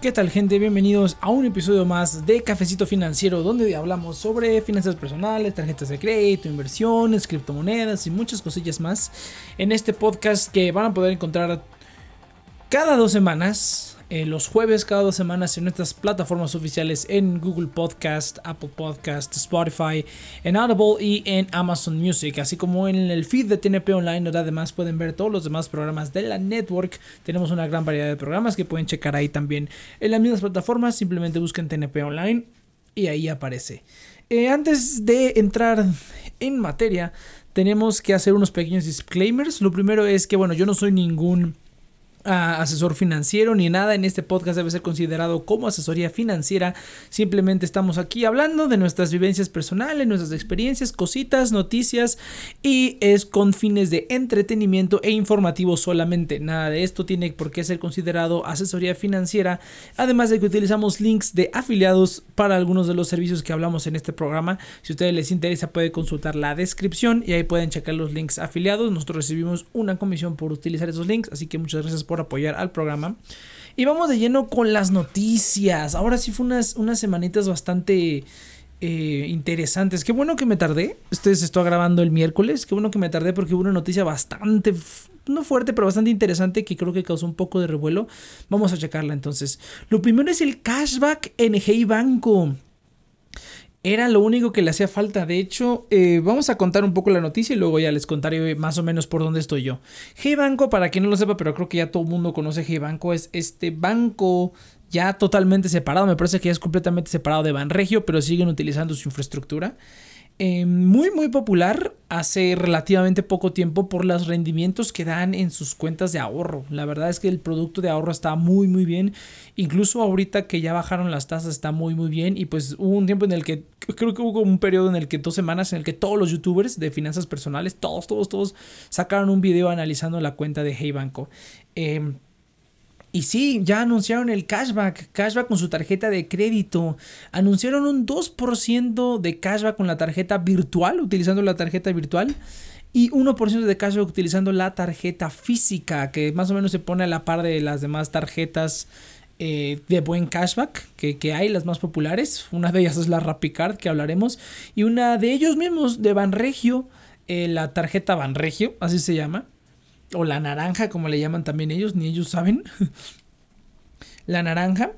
¿Qué tal gente? Bienvenidos a un episodio más de Cafecito Financiero donde hablamos sobre finanzas personales, tarjetas de crédito, inversiones, criptomonedas y muchas cosillas más en este podcast que van a poder encontrar cada dos semanas eh, los jueves cada dos semanas en nuestras plataformas oficiales en Google Podcast, Apple Podcast, Spotify, en Audible y en Amazon Music, así como en el feed de TNP Online, donde además pueden ver todos los demás programas de la network. Tenemos una gran variedad de programas que pueden checar ahí también en las mismas plataformas. Simplemente busquen TNP Online y ahí aparece. Eh, antes de entrar en materia, tenemos que hacer unos pequeños disclaimers. Lo primero es que, bueno, yo no soy ningún asesor financiero ni nada en este podcast debe ser considerado como asesoría financiera. Simplemente estamos aquí hablando de nuestras vivencias personales, nuestras experiencias, cositas, noticias y es con fines de entretenimiento e informativo solamente. Nada de esto tiene por qué ser considerado asesoría financiera. Además de que utilizamos links de afiliados para algunos de los servicios que hablamos en este programa. Si a ustedes les interesa pueden consultar la descripción y ahí pueden checar los links afiliados. Nosotros recibimos una comisión por utilizar esos links, así que muchas gracias por apoyar al programa. Y vamos de lleno con las noticias. Ahora sí fue unas, unas semanitas bastante eh, interesantes. Qué bueno que me tardé. Este se está grabando el miércoles. Qué bueno que me tardé porque hubo una noticia bastante, no fuerte, pero bastante interesante que creo que causó un poco de revuelo. Vamos a checarla entonces. Lo primero es el cashback en Hey Banco. Era lo único que le hacía falta. De hecho, eh, vamos a contar un poco la noticia y luego ya les contaré más o menos por dónde estoy yo. Hey Banco, para quien no lo sepa, pero creo que ya todo el mundo conoce Hey Banco, es este banco ya totalmente separado. Me parece que ya es completamente separado de Banregio, pero siguen utilizando su infraestructura. Eh, muy muy popular hace relativamente poco tiempo por los rendimientos que dan en sus cuentas de ahorro. La verdad es que el producto de ahorro está muy muy bien. Incluso ahorita que ya bajaron las tasas está muy muy bien. Y pues hubo un tiempo en el que creo que hubo un periodo en el que dos semanas en el que todos los youtubers de finanzas personales, todos, todos, todos sacaron un video analizando la cuenta de Hey Banco. Eh, y sí, ya anunciaron el cashback, cashback con su tarjeta de crédito. Anunciaron un 2% de cashback con la tarjeta virtual, utilizando la tarjeta virtual. Y 1% de cashback utilizando la tarjeta física, que más o menos se pone a la par de las demás tarjetas eh, de buen cashback que, que, hay, las más populares. Una de ellas es la Rapicard, que hablaremos. Y una de ellos mismos, de Banregio, eh, la tarjeta Banregio, así se llama o la naranja, como le llaman también ellos, ni ellos saben. la naranja,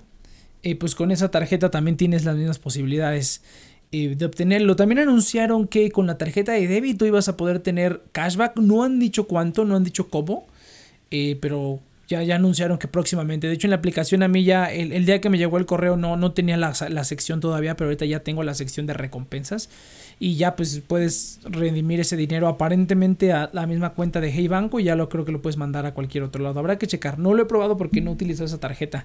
eh, pues con esa tarjeta también tienes las mismas posibilidades eh, de obtenerlo. También anunciaron que con la tarjeta de débito ibas a poder tener cashback. No han dicho cuánto, no han dicho cómo, eh, pero ya, ya, anunciaron que próximamente. De hecho, en la aplicación a mí ya, el, día que me llegó el correo no, no tenía la, la, sección todavía, pero ahorita ya tengo la sección de recompensas y ya pues puedes redimir ese dinero aparentemente a la misma cuenta de Hey Banco y ya lo creo que lo puedes mandar a cualquier otro lado. Habrá que checar. No lo he probado porque no utilizo esa tarjeta.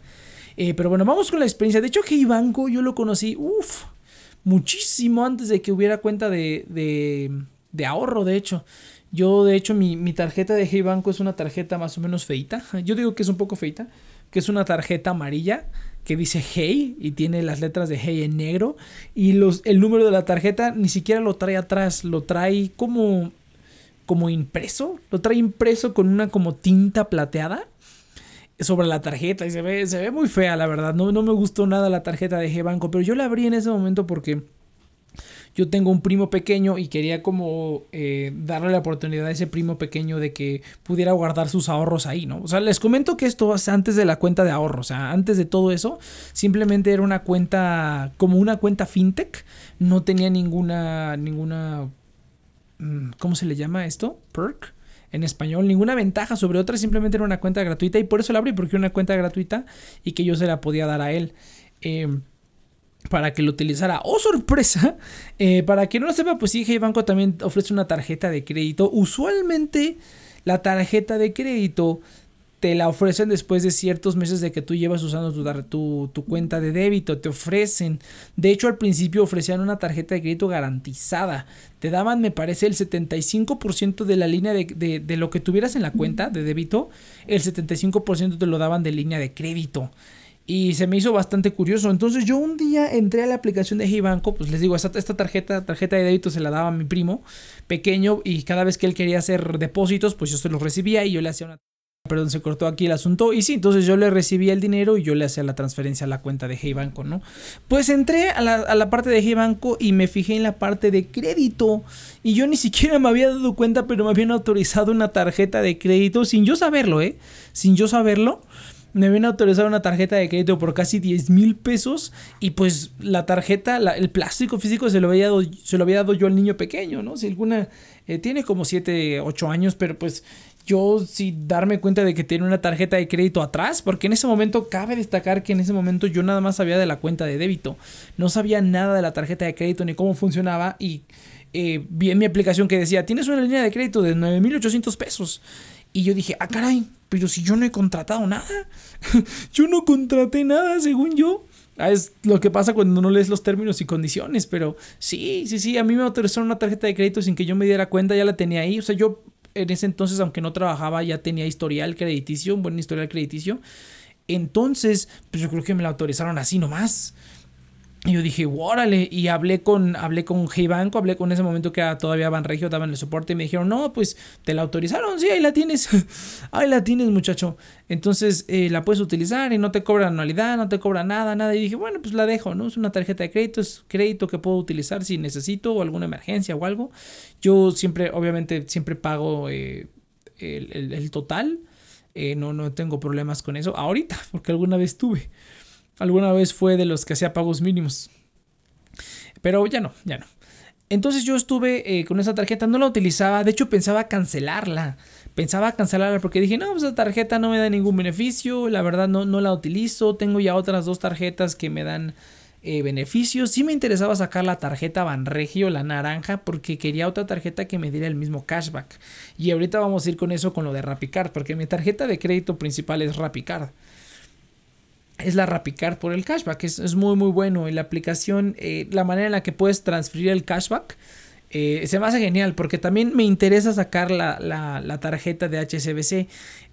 Eh, pero bueno, vamos con la experiencia. De hecho, Hey Banco yo lo conocí, muchísimo antes de que hubiera cuenta de, de, de ahorro, de hecho. Yo, de hecho, mi, mi, tarjeta de Hey Banco es una tarjeta más o menos feita. Yo digo que es un poco feita, que es una tarjeta amarilla que dice Hey y tiene las letras de Hey en negro y los, el número de la tarjeta ni siquiera lo trae atrás, lo trae como, como impreso, lo trae impreso con una como tinta plateada sobre la tarjeta y se ve, se ve muy fea la verdad, no, no me gustó nada la tarjeta de G Banco, pero yo la abrí en ese momento porque yo tengo un primo pequeño y quería como eh, darle la oportunidad a ese primo pequeño de que pudiera guardar sus ahorros ahí, ¿no? O sea, les comento que esto es antes de la cuenta de ahorro, o sea, antes de todo eso, simplemente era una cuenta, como una cuenta fintech, no tenía ninguna, ninguna, mm, ¿cómo se le llama esto? Perk en español, ninguna ventaja sobre otra, simplemente era una cuenta gratuita y por eso la abrí, porque era una cuenta gratuita y que yo se la podía dar a él. Eh, para que lo utilizara. ¡Oh, sorpresa! Eh, para que no lo sepa, pues sí, Hey Banco también ofrece una tarjeta de crédito. Usualmente la tarjeta de crédito te la ofrecen después de ciertos meses de que tú llevas usando tu, tu, cuenta de débito. Te ofrecen. De hecho, al principio ofrecían una tarjeta de crédito garantizada. Te daban, me parece, el 75% de la línea de, de, de lo que tuvieras en la cuenta de débito. El 75% te lo daban de línea de crédito. Y se me hizo bastante curioso. Entonces yo un día entré a la aplicación de Hey Banco, pues les digo, esta, tarjeta, tarjeta de débito se la daba a mi primo pequeño y cada vez que él quería hacer depósitos, pues yo se los recibía y yo le hacía una perdón, se cortó aquí el asunto. Y sí, entonces yo le recibía el dinero y yo le hacía la transferencia a la cuenta de Hey Banco, ¿no? Pues entré a la, a la parte de Hey Banco y me fijé en la parte de crédito. Y yo ni siquiera me había dado cuenta, pero me habían autorizado una tarjeta de crédito sin yo saberlo, ¿eh? Sin yo saberlo me habían autorizado una tarjeta de crédito por casi 10 mil pesos y pues la tarjeta, el plástico físico se lo, había dado, se lo había dado yo al niño pequeño, ¿no? Si alguna eh, tiene como 7, 8 años, pero pues yo sin darme cuenta de que tiene una tarjeta de crédito atrás, porque en ese momento cabe destacar que en ese momento yo nada más sabía de la cuenta de débito, no sabía nada de la tarjeta de crédito ni cómo funcionaba y eh, vi en mi aplicación que decía, tienes una línea de crédito de 9.800 pesos. Y yo dije, ah, caray, pero si yo no he contratado nada. yo no contraté nada, según yo. Ah, es lo que pasa cuando no lees los términos y condiciones, pero sí, sí, sí, a mí me autorizaron una tarjeta de crédito sin que yo me diera cuenta, ya la tenía ahí, o sea, yo en ese entonces, aunque no trabajaba, ya tenía historial crediticio, un buen historial crediticio, entonces, pues yo creo que me la autorizaron así nomás. Y yo dije, órale, y hablé con, hablé con Hey Banco, hablé con ese momento que era todavía Banregio, daban el soporte y me dijeron, no, pues te la autorizaron, sí, ahí la tienes, ahí la tienes muchacho. Entonces eh, la puedes utilizar y no te cobra anualidad, no te cobra nada, nada. Y dije, bueno, pues la dejo, ¿no? Es una tarjeta de crédito, es crédito que puedo utilizar si necesito o alguna emergencia o algo. Yo siempre, obviamente, siempre pago eh, el, total. Eh, no, no tengo problemas con eso ahorita, porque alguna vez tuve. Alguna vez fue de los que hacía pagos mínimos. Pero ya no, ya no. Entonces yo estuve eh, con esa tarjeta, no la utilizaba, de hecho pensaba cancelarla. Pensaba cancelarla porque dije, no, pues esa tarjeta no me da ningún beneficio, la verdad no, no la utilizo, tengo ya otras dos tarjetas que me dan eh, beneficios. Sí me interesaba sacar la tarjeta Banregio, la naranja, porque quería otra tarjeta que me diera el mismo cashback. Y ahorita vamos a ir con eso, con lo de RapiCard, porque mi tarjeta de crédito principal es RapiCard es la Rapicard por el cashback. Es, es muy muy bueno. Y la aplicación, eh, la manera en la que puedes transferir el cashback, eh, se me hace genial porque también me interesa sacar la, la, tarjeta de HSBC.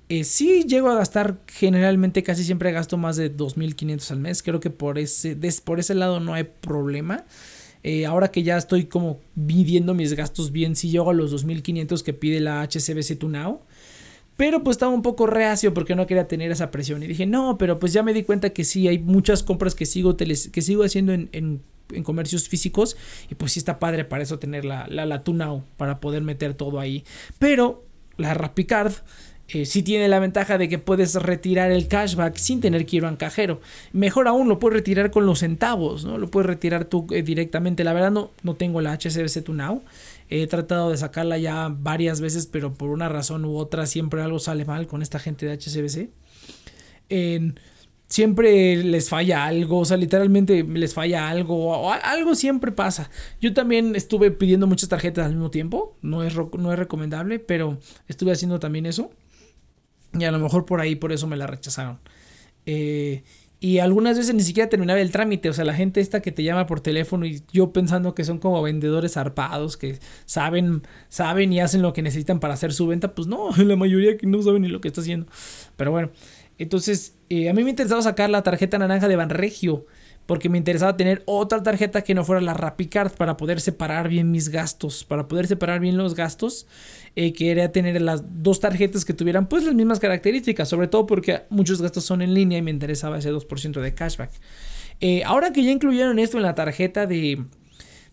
Eh, sí llego a gastar, generalmente casi siempre gasto más de 2.500 al mes. Creo que por ese, por ese lado no hay problema. Eh, ahora que ya estoy como midiendo mis gastos bien, si llego a los 2.500 que pide la HSBC Tunao. Pero pues estaba un poco reacio porque no quería tener esa presión. Y dije, no, pero pues ya me di cuenta que sí, hay muchas compras que sigo, que sigo haciendo en, en, comercios físicos. Y pues sí está padre para eso tener la, la, la para poder meter todo ahí. Pero la Rapicard eh, sí tiene la ventaja de que puedes retirar el cashback sin tener que ir a un cajero. Mejor aún, lo puedes retirar con los centavos, ¿no? Lo puedes retirar tú eh, directamente. La verdad no, no tengo la HSBC Tunao. He tratado de sacarla ya varias veces, pero por una razón u otra siempre algo sale mal con esta gente de HSBC. siempre les falla algo, o sea, literalmente les falla algo, o algo siempre pasa. Yo también estuve pidiendo muchas tarjetas al mismo tiempo, no es, no es recomendable, pero estuve haciendo también eso. Y a lo mejor por ahí, por eso me la rechazaron. Eh, y algunas veces ni siquiera terminaba el trámite. O sea, la gente esta que te llama por teléfono y yo pensando que son como vendedores arpados, que saben, saben y hacen lo que necesitan para hacer su venta. Pues no, la mayoría que no saben ni lo que está haciendo. Pero bueno, entonces eh, a mí me interesaba sacar la tarjeta naranja de Banregio porque me interesaba tener otra tarjeta que no fuera la Rapicard para poder separar bien mis gastos, para poder separar bien los gastos. Eh, quería tener las dos tarjetas que tuvieran pues las mismas características, sobre todo porque muchos gastos son en línea y me interesaba ese 2% de cashback. Eh, ahora que ya incluyeron esto en la tarjeta de,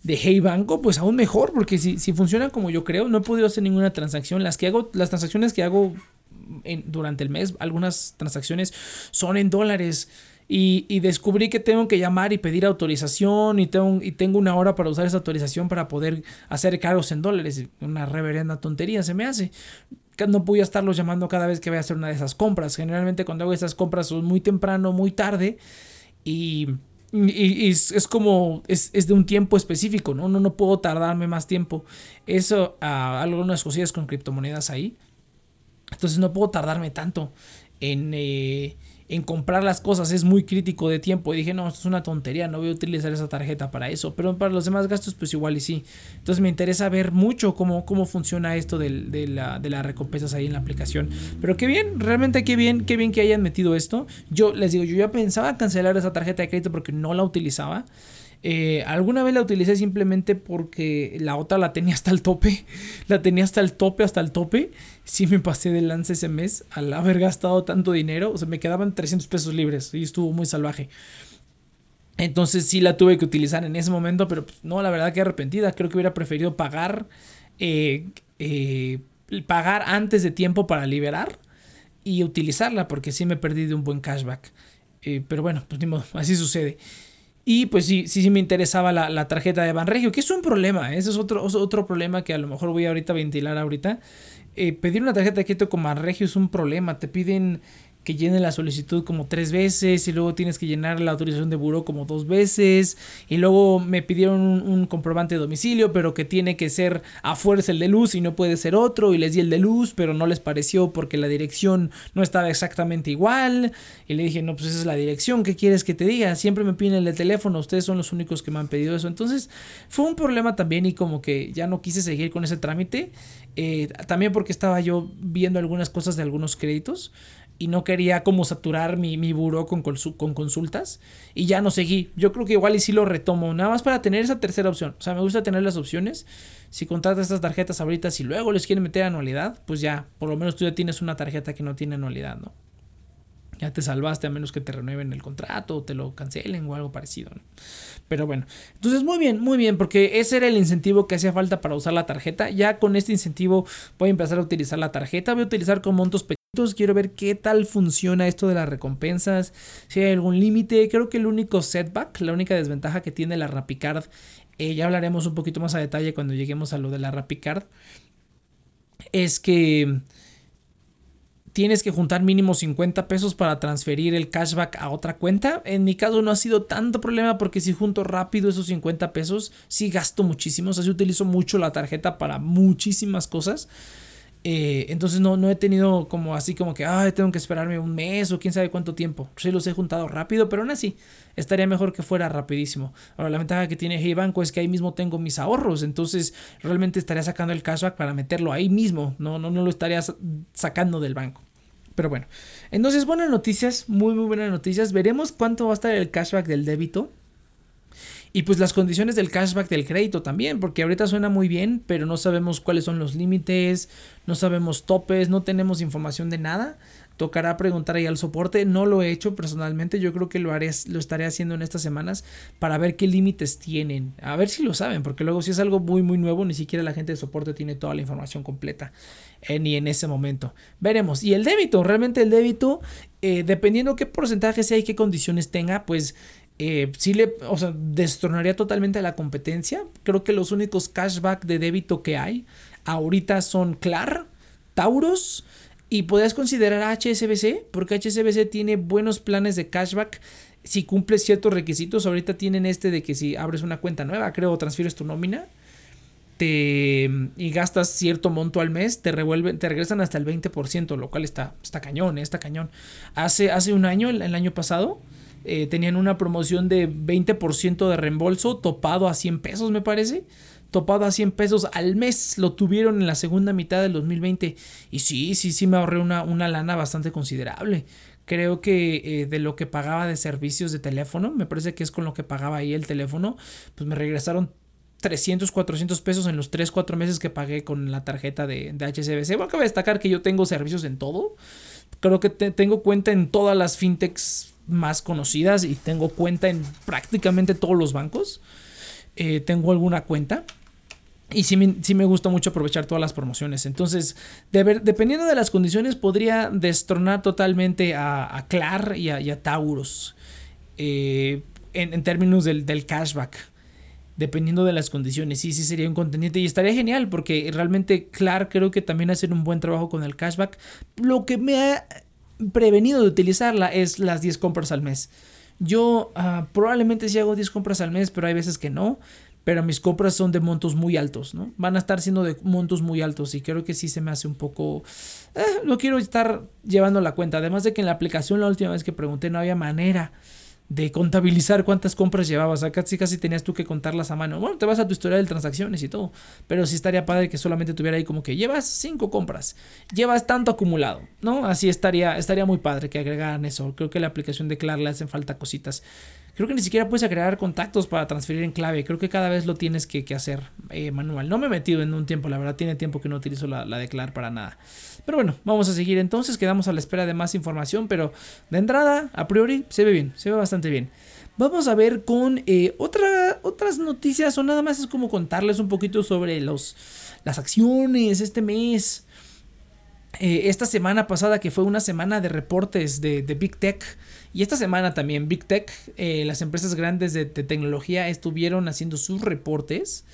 de Hey Banco, pues aún mejor, porque si, si funciona como yo creo, no he podido hacer ninguna transacción. Las que hago, las transacciones que hago durante el mes, algunas transacciones son en dólares. Y, descubrí que tengo que llamar y pedir autorización y tengo, y tengo una hora para usar esa autorización para poder hacer cargos en dólares. Una reverenda tontería se me hace. No voy a estarlos llamando cada vez que voy a hacer una de esas compras. Generalmente cuando hago esas compras son muy temprano, muy tarde y... es, como, es, de un tiempo específico, ¿no? No, no puedo tardarme más tiempo. Eso, a algunas cosillas con criptomonedas ahí. Entonces no puedo tardarme tanto en, eh, en comprar las cosas es muy crítico de tiempo. Y dije, no, esto es una tontería, no voy a utilizar esa tarjeta para eso. Pero para los demás gastos, pues igual y sí. Entonces me interesa ver mucho cómo, cómo funciona esto de, la, de las recompensas ahí en la aplicación. Pero qué bien, realmente qué bien, qué bien que hayan metido esto. Yo les digo, yo ya pensaba cancelar esa tarjeta de crédito porque no la utilizaba. Eh, alguna vez la utilicé simplemente porque la otra la tenía hasta el tope. La tenía hasta el tope, hasta el tope. Sí me pasé de lance ese mes al haber gastado tanto dinero. O sea, me quedaban 300 pesos libres y estuvo muy salvaje. Entonces sí la tuve que utilizar en ese momento, pero pues, no, la verdad que arrepentida. Creo que hubiera preferido pagar, eh, eh, pagar antes de tiempo para liberar y utilizarla, porque sí me perdí de un buen cashback. pero bueno, pues ni modo, así sucede. Y pues sí, sí, sí me interesaba la, tarjeta de Banregio, que es un problema, ¿eh? ese es otro, otro problema que a lo mejor voy ahorita a ventilar ahorita. Eh, pedir una tarjeta de crédito con Banregio es un problema, te piden que llene la solicitud como tres veces y luego tienes que llenar la autorización de buró como dos veces y luego me pidieron un, comprobante de domicilio pero que tiene que ser a fuerza el de luz y no puede ser otro y les di el de luz pero no les pareció porque la dirección no estaba exactamente igual y le dije no pues esa es la dirección ¿qué quieres que te diga? siempre me piden el de teléfono ustedes son los únicos que me han pedido eso entonces fue un problema también y como que ya no quise seguir con ese trámite eh, también porque estaba yo viendo algunas cosas de algunos créditos y no quería como saturar mi, mi buró con, con consultas y ya no seguí. Yo creo que igual y sí lo retomo, nada más para tener esa tercera opción. O sea, me gusta tener las opciones. Si contratas estas tarjetas ahorita, si luego les quieren meter anualidad, pues ya, por lo menos tú ya tienes una tarjeta que no tiene anualidad, ¿no? Ya te salvaste a menos que te renueven el contrato o te lo cancelen o algo parecido. Pero bueno, entonces muy bien, muy bien, porque ese era el incentivo que hacía falta para usar la tarjeta. Ya con este incentivo voy a empezar a utilizar la tarjeta, voy a utilizar con montos pequeños Quiero ver qué tal funciona esto de las recompensas, si hay algún límite. Creo que el único setback, la única desventaja que tiene la Rapicard, eh, ya hablaremos un poquito más a detalle cuando lleguemos a lo de la Rapicard, es que tienes que juntar mínimo 50 pesos para transferir el cashback a otra cuenta. En mi caso no ha sido tanto problema porque si junto rápido esos 50 pesos, sí gasto muchísimo. O sea, sí utilizo mucho la tarjeta para muchísimas cosas. Eh, entonces no, no he tenido como así como que, ay, tengo que esperarme un mes o quién sabe cuánto tiempo. Sí los he juntado rápido, pero aún así estaría mejor que fuera rapidísimo. Ahora, la ventaja que tiene Hey Banco es que ahí mismo tengo mis ahorros, entonces realmente estaría sacando el cashback para meterlo ahí mismo, no, no, no lo estaría sacando del banco. Pero bueno, entonces buenas noticias, muy muy buenas noticias. Veremos cuánto va a estar el cashback del débito. Y pues las condiciones del cashback del crédito también, porque ahorita suena muy bien, pero no sabemos cuáles son los límites, no sabemos topes, no tenemos información de nada. Tocará preguntar ahí al soporte. No lo he hecho personalmente. Yo creo que lo haré, lo estaré haciendo en estas semanas para ver qué límites tienen. A ver si lo saben, porque luego si es algo muy muy nuevo, ni siquiera la gente de soporte tiene toda la información completa. Eh, ni en ese momento. Veremos. Y el débito, realmente el débito, eh, dependiendo qué porcentaje sea y qué condiciones tenga, pues eh, sí le, o sea, destronaría totalmente la competencia. Creo que los únicos cashback de débito que hay ahorita son Clar, Tauros y podrías considerar HSBC, porque HSBC tiene buenos planes de cashback si cumples ciertos requisitos. Ahorita tienen este de que si abres una cuenta nueva, creo, transfieres tu nómina. Te, y gastas cierto monto al mes, te revuelven, te regresan hasta el 20%, lo cual está, está cañón, eh, está cañón. Hace, hace un año, el año pasado, eh, tenían una promoción de 20% de reembolso topado a 100 pesos, me parece. Topado a 100 pesos al mes. Lo tuvieron en la segunda mitad del 2020. Y sí, sí, sí me ahorré una, una lana bastante considerable. Creo que eh, de lo que pagaba de servicios de teléfono, me parece que es con lo que pagaba ahí el teléfono, pues me regresaron 300, 400 pesos en los 3, 4 meses que pagué con la tarjeta de, de HSBC. Bueno, cabe destacar que yo tengo servicios en todo. Creo que tengo cuenta en todas las fintechs más conocidas y tengo cuenta en prácticamente todos los bancos. Eh, tengo alguna cuenta. Y sí me, me, gusta mucho aprovechar todas las promociones. Entonces, dependiendo de las condiciones, podría destronar totalmente a, a Clar y a, Tauros. Eh, en, términos del, del, cashback. Dependiendo de las condiciones. Sí, sí sería un contendiente. Y estaría genial. Porque realmente Clar creo que también hace un buen trabajo con el cashback. Lo que me ha prevenido de utilizarla es las 10 compras al mes. Yo ah, probablemente sí hago 10 compras al mes, pero hay veces que no. Pero mis compras son de montos muy altos, ¿no? Van a estar siendo de montos muy altos y creo que sí se me hace un poco... Eh, no quiero estar llevando la cuenta. Además de que en la aplicación la última vez que pregunté no había manera de contabilizar cuántas compras llevabas. Acá casi casi tenías tú que contarlas a mano. Bueno, te vas a tu historia de transacciones y todo. Pero sí estaría padre que solamente tuviera ahí como que llevas cinco compras. Llevas tanto acumulado, ¿no? Así estaría, estaría muy padre que agregaran eso. Creo que la aplicación de Clar le hacen falta cositas. Creo que ni siquiera puedes agregar contactos para transferir en clave. Creo que cada vez lo tienes que, hacer eh, manual. No me he metido en un tiempo, la verdad, tiene tiempo que no utilizo la, la Declar para nada. Pero bueno, vamos a seguir entonces, quedamos a la espera de más información, pero de entrada, a priori, se ve bien, se ve bastante bien. Vamos a ver con eh, otra, otras noticias o nada más es como contarles un poquito sobre los, las acciones este mes. Eh, esta semana pasada que fue una semana de reportes de, Big Tech y esta semana también Big Tech, eh, las empresas grandes de, tecnología estuvieron haciendo sus reportes.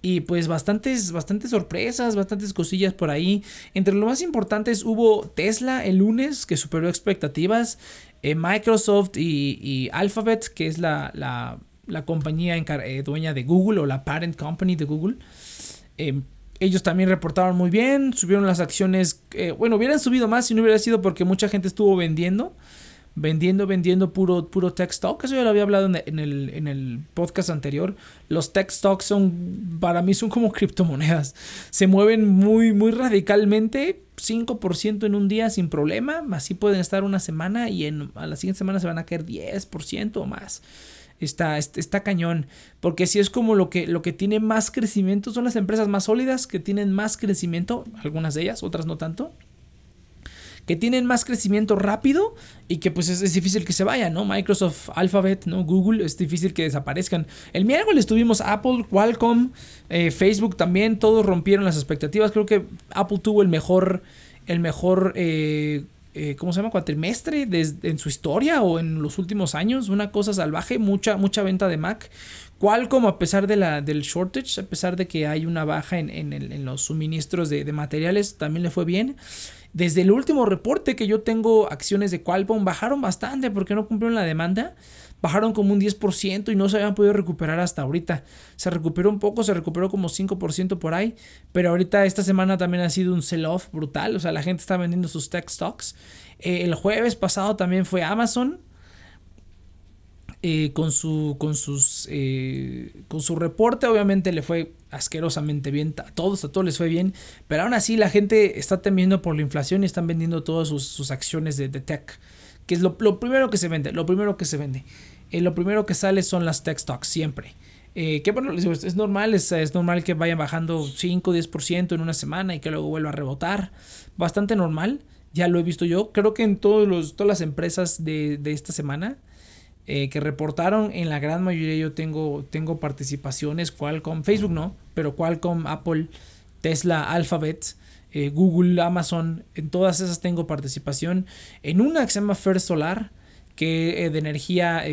Y pues bastantes, bastantes sorpresas, bastantes cosillas por ahí. Entre lo más importantes hubo Tesla el lunes que superó expectativas. Eh, Microsoft y, Alphabet, que es la, la, compañía eh, dueña de Google o la parent company de Google. Eh, ellos también reportaron muy bien, subieron las acciones, bueno, hubieran subido más si no hubiera sido porque mucha gente estuvo vendiendo vendiendo, vendiendo puro, puro tech stock. Eso ya lo había hablado en el, en el podcast anterior. Los tech stocks son, para mí, son como criptomonedas. Se mueven muy, muy radicalmente. 5% en un día sin problema. Así pueden estar una semana y en, a la siguiente semana se van a caer 10% o más. Está, está, cañón. Porque si es como lo que, lo que tiene más crecimiento, son las empresas más sólidas que tienen más crecimiento, algunas de ellas, otras no tanto que tienen más crecimiento rápido y que pues es, difícil que se vayan, ¿no? Microsoft, Alphabet, ¿no? Google, es difícil que desaparezcan. El miércoles tuvimos Apple, Qualcomm, eh, Facebook también, todos rompieron las expectativas. Creo que Apple tuvo el mejor, el mejor, eh, eh, ¿cómo se llama? Cuatrimestre en su historia o en los últimos años. Una cosa salvaje, mucha, mucha venta de Mac. Qualcomm, a pesar de la, del shortage, a pesar de que hay una baja en, los suministros de materiales, también le fue bien. Desde el último reporte que yo tengo, acciones de Qualcomm bajaron bastante porque no cumplieron la demanda. Bajaron como un 10% y no se habían podido recuperar hasta ahorita. Se recuperó un poco, se recuperó como 5% por ahí. Pero ahorita esta semana también ha sido un sell-off brutal. O sea, la gente está vendiendo sus tech stocks. Eh, el jueves pasado también fue Amazon. Eh, con su con sus eh, con su reporte obviamente le fue asquerosamente bien a todos a todos les fue bien pero aún así la gente está temiendo por la inflación y están vendiendo todas sus, acciones de, tech que es lo, primero que se vende lo primero que se vende eh, lo primero que sale son las tech stocks siempre que bueno, es normal, es, es, normal que vayan bajando 5 o 10% en una semana y que luego vuelva a rebotar. Bastante normal, ya lo he visto yo. Creo que en todos los, todas las empresas de, de esta semana eh, que reportaron, en la gran mayoría yo tengo, tengo participaciones, Qualcomm, Facebook no, pero Qualcomm, Apple, Tesla, Alphabet, eh, Google, Amazon, en todas esas tengo participación. En una que se llama First Solar, que eh, de energía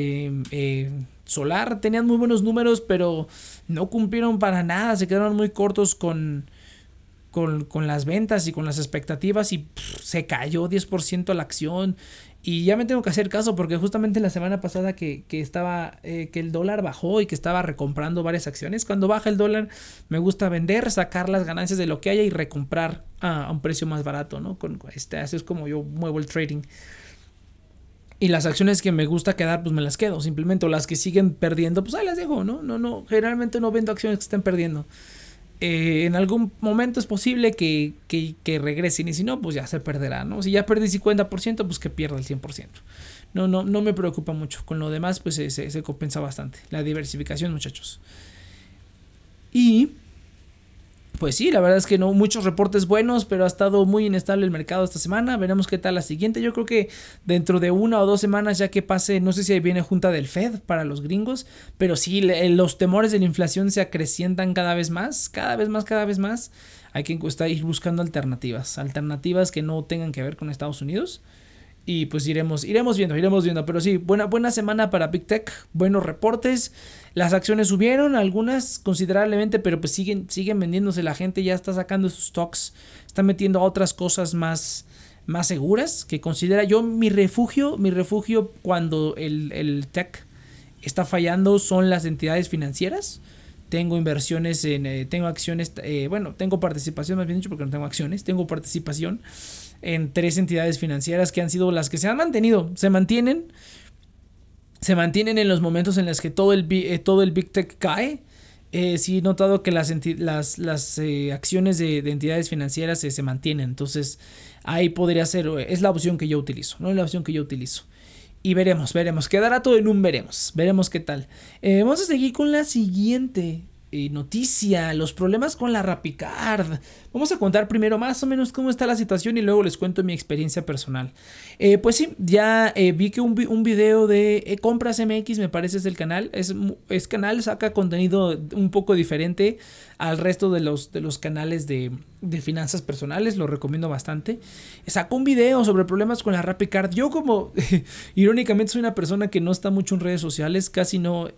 solar, tenían muy buenos números, pero no cumplieron para nada, se quedaron muy cortos con, con, las ventas y con las expectativas y se cayó 10% la acción. Y ya me tengo que hacer caso porque justamente la semana pasada que, estaba, eh, que el dólar bajó y que estaba recomprando varias acciones, cuando baja el dólar me gusta vender, sacar las ganancias de lo que haya y recomprar a, un precio más barato, ¿no? Con, este, así es como yo muevo el trading. Y las acciones que me gusta quedar, pues me las quedo. Simplemente las que siguen perdiendo, pues ahí las dejo, ¿no? No, no, generalmente no vendo acciones que estén perdiendo. Eh, en algún momento es posible que, que, regresen y si no, pues ya se perderá, ¿no? Si ya perdí 50%, pues que pierda el 100%. No, no, no me preocupa mucho. Con lo demás, pues se, se compensa bastante. La diversificación, muchachos. Y pues sí, la verdad es que no muchos reportes buenos, pero ha estado muy inestable el mercado esta semana. Veremos qué tal la siguiente. Yo creo que dentro de una o dos semanas, ya que pase, no sé si ahí viene junta del Fed para los gringos, pero sí, los temores de la inflación se acrecientan cada vez más, cada vez más, cada vez más. Hay que ir buscando alternativas, alternativas que no tengan que ver con Estados Unidos y pues iremos, iremos viendo, iremos viendo. Pero sí, buena, buena semana para Big Tech, buenos reportes. Las acciones subieron, algunas considerablemente, pero pues siguen, siguen vendiéndose. La gente ya está sacando sus stocks, está metiendo a otras cosas más, más seguras. Que considera yo mi refugio, mi refugio cuando el, el tech está fallando son las entidades financieras. Tengo inversiones en, eh, tengo acciones, eh, bueno, tengo participación, más bien dicho, porque no tengo acciones, tengo participación en tres entidades financieras que han sido las que se han mantenido, se mantienen, se mantienen en los momentos en los que todo el, eh, todo el Big Tech cae. Eh, sí he notado que las, las, las eh, acciones de, entidades financieras se mantienen. Entonces, ahí podría ser, es la opción que yo utilizo, no es la opción que yo utilizo. y veremos, veremos. Quedará todo en un veremos. Veremos qué tal. Eh, vamos a seguir con la siguiente eh, noticia, los problemas con la Rapicard. Vamos a contar primero más o menos cómo está la situación y luego les cuento mi experiencia personal. Eh, pues sí, ya eh, vi que un, un, video de Compras MX, me parece es el canal, es, es, canal, saca contenido un poco diferente al resto de los, de los canales de, de finanzas personales, lo recomiendo bastante. Sacó un video sobre problemas con la Rapicard. Yo como, irónicamente, soy una persona que no está mucho en redes sociales, casi no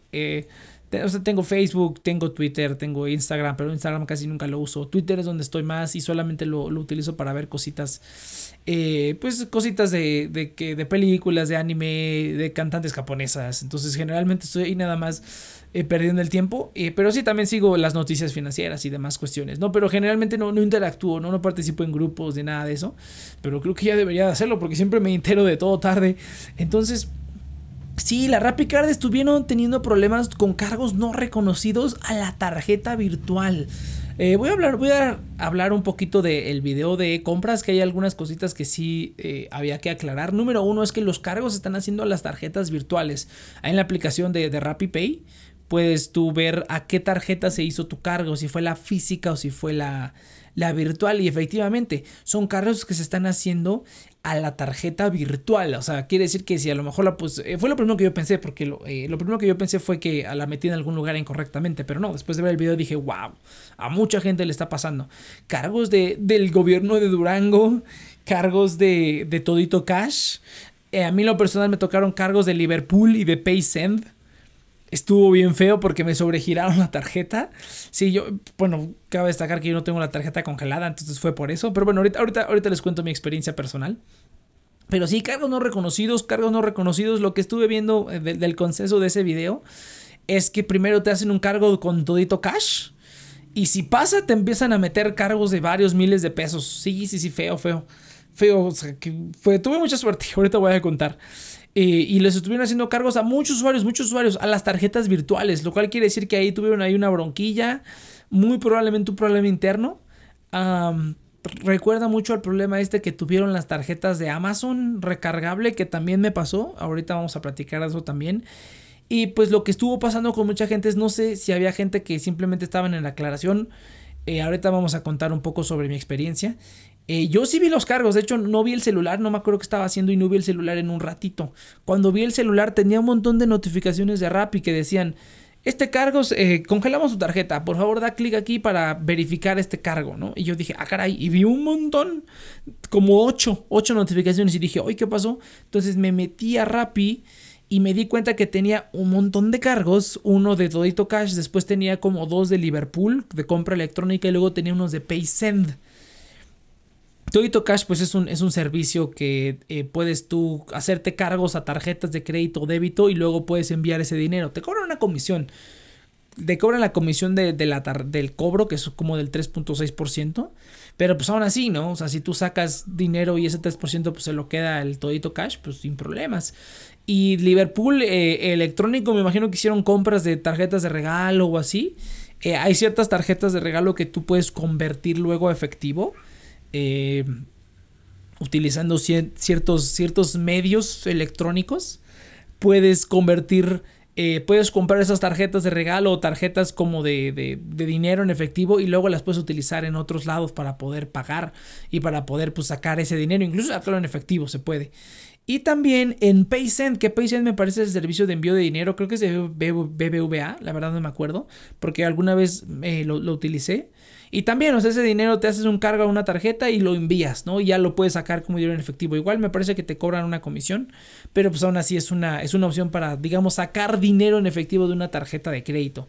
tengo Facebook, tengo Twitter, tengo Instagram, pero Instagram casi nunca lo uso. Twitter es donde estoy más y solamente lo, utilizo para ver cositas, eh, pues cositas de, de, que, de películas, de anime, de cantantes japonesas. Entonces generalmente estoy ahí nada más eh, perdiendo el tiempo. Eh, pero sí también sigo las noticias financieras y demás cuestiones, ¿no? Pero generalmente no, no interactúo, ¿no? no participo en grupos de nada de eso. Pero creo que ya debería de hacerlo porque siempre me entero de todo tarde. Entonces... Sí, la Rapicard estuvieron teniendo problemas con cargos no reconocidos a la tarjeta virtual. Eh, voy, a hablar, voy a hablar un poquito del video de compras, que hay algunas cositas que sí eh, había que aclarar. Número uno es que los cargos se están haciendo a las tarjetas virtuales. En la aplicación de, de RappiPay puedes tú ver a qué tarjeta se hizo tu cargo, si fue la física o si fue la, la virtual. Y efectivamente, son cargos que se están haciendo a la tarjeta virtual. O sea, quiere decir que si a lo mejor la pues fue lo primero que yo pensé, porque lo, eh, lo, primero que yo pensé fue que la metí en algún lugar incorrectamente, pero no, después de ver el video dije, wow, a mucha gente le está pasando. Cargos de, del gobierno de Durango, cargos de, de Todito Cash. Eh, a mí lo personal me tocaron cargos de Liverpool y de PaySend estuvo bien feo porque me sobregiraron la tarjeta. Sí, yo, bueno, cabe destacar que yo no tengo la tarjeta congelada, entonces fue por eso. Pero bueno, ahorita, ahorita, ahorita les cuento mi experiencia personal. Pero sí, cargos no reconocidos, cargos no reconocidos. Lo que estuve viendo eh, del consenso de ese video es que primero te hacen un cargo con todito cash. Y si pasa, te empiezan a meter cargos de varios miles de pesos. Sí, sí, sí, feo, feo. Feo, que tuve mucha suerte. Ahorita voy a contar. Eh, y les estuvieron haciendo cargos a muchos usuarios, muchos usuarios, a las tarjetas virtuales, lo cual quiere decir que ahí tuvieron ahí una bronquilla, muy probablemente un problema interno. recuerda mucho al problema este que tuvieron las tarjetas de Amazon recargable, que también me pasó, ahorita vamos a platicar de eso también. Y pues lo que estuvo pasando con mucha gente es, no sé si había gente que simplemente estaban en la aclaración, eh, ahorita vamos a contar un poco sobre mi experiencia. Eh, yo sí vi los cargos, de hecho no vi el celular, no me acuerdo qué estaba haciendo y no vi el celular en un ratito. Cuando vi el celular tenía un montón de notificaciones de Rappi que decían, este cargo, eh, congelamos su tarjeta, por favor da clic aquí para verificar este cargo, ¿no? Y yo dije, ah, caray, y vi un montón, como ocho, ocho notificaciones y dije, oye, ¿qué pasó? Entonces me metí a Rappi y me di cuenta que tenía un montón de cargos, uno de Todito Cash, después tenía como dos de Liverpool, de compra electrónica, y luego tenía unos de PaySend. Todito Cash pues es un, es un servicio que eh, puedes tú hacerte cargos a tarjetas de crédito o débito y luego puedes enviar ese dinero. Te cobran una comisión. Te cobran la comisión de, la del cobro, que es como del 3.6%. Pero pues aún así, ¿no? O sea, si tú sacas dinero y ese 3% pues se lo queda el Todito Cash, pues sin problemas. Y Liverpool eh, electrónico, me imagino que hicieron compras de tarjetas de regalo o así. Eh, hay ciertas tarjetas de regalo que tú puedes convertir luego a efectivo. Eh, utilizando ciertos, ciertos medios electrónicos, puedes convertir, eh, puedes comprar esas tarjetas de regalo o tarjetas como de, de, dinero en efectivo y luego las puedes utilizar en otros lados para poder pagar y para poder pues, sacar ese dinero, incluso sacarlo en efectivo se puede. Y también en PaySend, que PaySend me parece el servicio de envío de dinero, creo que es de BBVA, la verdad no me acuerdo, porque alguna vez eh, lo, lo utilicé. Y también, o sea, ese dinero te haces un cargo a una tarjeta y lo envías, ¿no? Y ya lo puedes sacar como dinero en efectivo. Igual me parece que te cobran una comisión, pero pues aún así es una, es una opción para, digamos, sacar dinero en efectivo de una tarjeta de crédito.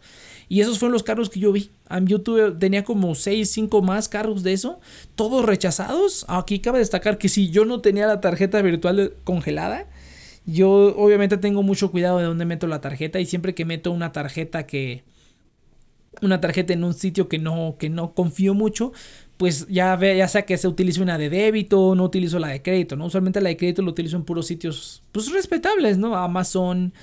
Y esos fueron los cargos que yo vi. Yo tuve, tenía como 6, 5 más cargos de eso, todos rechazados. Aquí cabe destacar que si yo no tenía la tarjeta virtual congelada, yo obviamente tengo mucho cuidado de dónde meto la tarjeta y siempre que meto una tarjeta que una tarjeta en un sitio que no, que no confío mucho, pues ya, ve, ya sea que se utilice una de débito, no utilizo la de crédito, ¿no? Usualmente la de crédito lo utilizo en puros sitios, pues respetables, ¿no? Amazon,